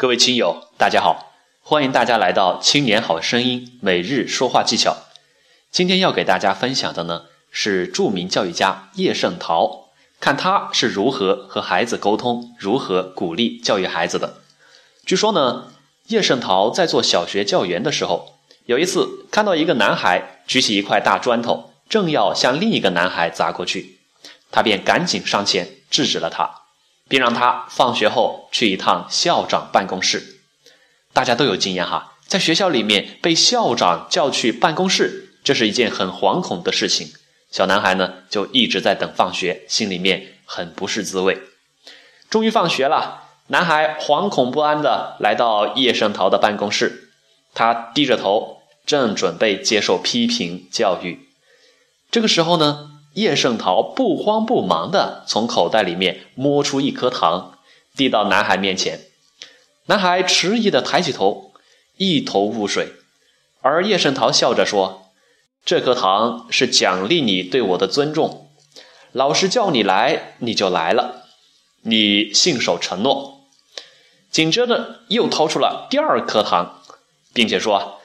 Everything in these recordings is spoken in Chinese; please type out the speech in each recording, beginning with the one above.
各位亲友，大家好，欢迎大家来到《青年好声音》每日说话技巧。今天要给大家分享的呢，是著名教育家叶圣陶，看他是如何和孩子沟通，如何鼓励教育孩子的。据说呢，叶圣陶在做小学教员的时候，有一次看到一个男孩举起一块大砖头，正要向另一个男孩砸过去，他便赶紧上前制止了他。并让他放学后去一趟校长办公室。大家都有经验哈，在学校里面被校长叫去办公室，这是一件很惶恐的事情。小男孩呢，就一直在等放学，心里面很不是滋味。终于放学了，男孩惶恐不安的来到叶圣陶的办公室，他低着头，正准备接受批评教育。这个时候呢。叶圣陶不慌不忙地从口袋里面摸出一颗糖，递到男孩面前。男孩迟疑地抬起头，一头雾水。而叶圣陶笑着说：“这颗糖是奖励你对我的尊重，老师叫你来你就来了，你信守承诺。”紧接着又掏出了第二颗糖，并且说：“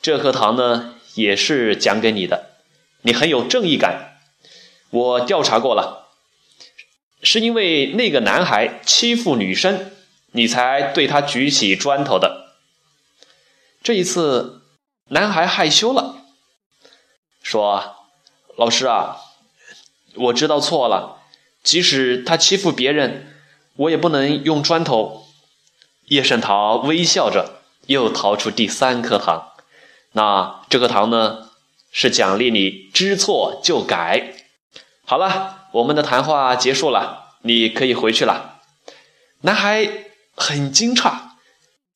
这颗糖呢也是奖给你的。”你很有正义感，我调查过了，是因为那个男孩欺负女生，你才对他举起砖头的。这一次，男孩害羞了，说：“老师啊，我知道错了，即使他欺负别人，我也不能用砖头。”叶圣陶微笑着，又掏出第三颗糖，那这颗糖呢？是奖励你知错就改。好了，我们的谈话结束了，你可以回去了。男孩很惊诧，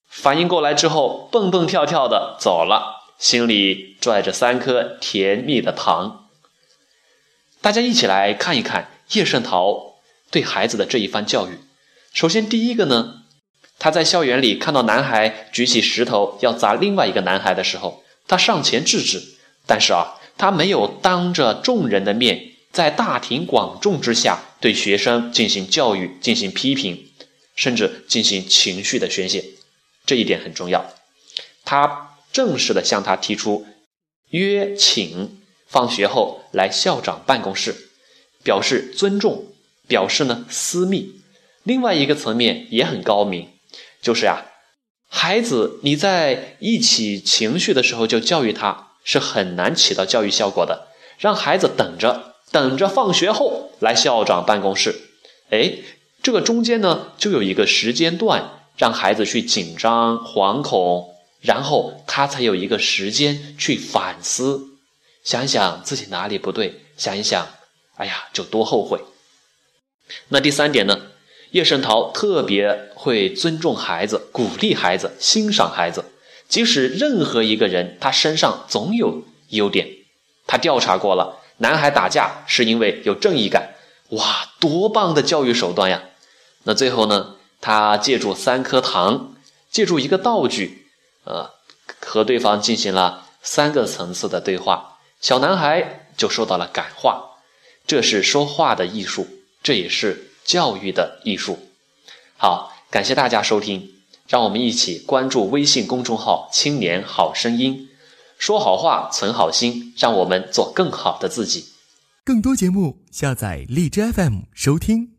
反应过来之后，蹦蹦跳跳的走了，心里拽着三颗甜蜜的糖。大家一起来看一看叶圣陶对孩子的这一番教育。首先，第一个呢，他在校园里看到男孩举起石头要砸另外一个男孩的时候，他上前制止。但是啊，他没有当着众人的面，在大庭广众之下对学生进行教育、进行批评，甚至进行情绪的宣泄，这一点很重要。他正式的向他提出约请放学后来校长办公室，表示尊重，表示呢私密。另外一个层面也很高明，就是呀，孩子你在一起情绪的时候就教育他。是很难起到教育效果的。让孩子等着，等着放学后来校长办公室。哎，这个中间呢，就有一个时间段，让孩子去紧张、惶恐，然后他才有一个时间去反思，想一想自己哪里不对，想一想，哎呀，就多后悔。那第三点呢，叶圣陶特别会尊重孩子，鼓励孩子，欣赏孩子。即使任何一个人，他身上总有优点。他调查过了，男孩打架是因为有正义感。哇，多棒的教育手段呀！那最后呢？他借助三颗糖，借助一个道具，呃，和对方进行了三个层次的对话。小男孩就受到了感化。这是说话的艺术，这也是教育的艺术。好，感谢大家收听。让我们一起关注微信公众号“青年好声音”，说好话，存好心，让我们做更好的自己。更多节目，下载荔枝 FM 收听。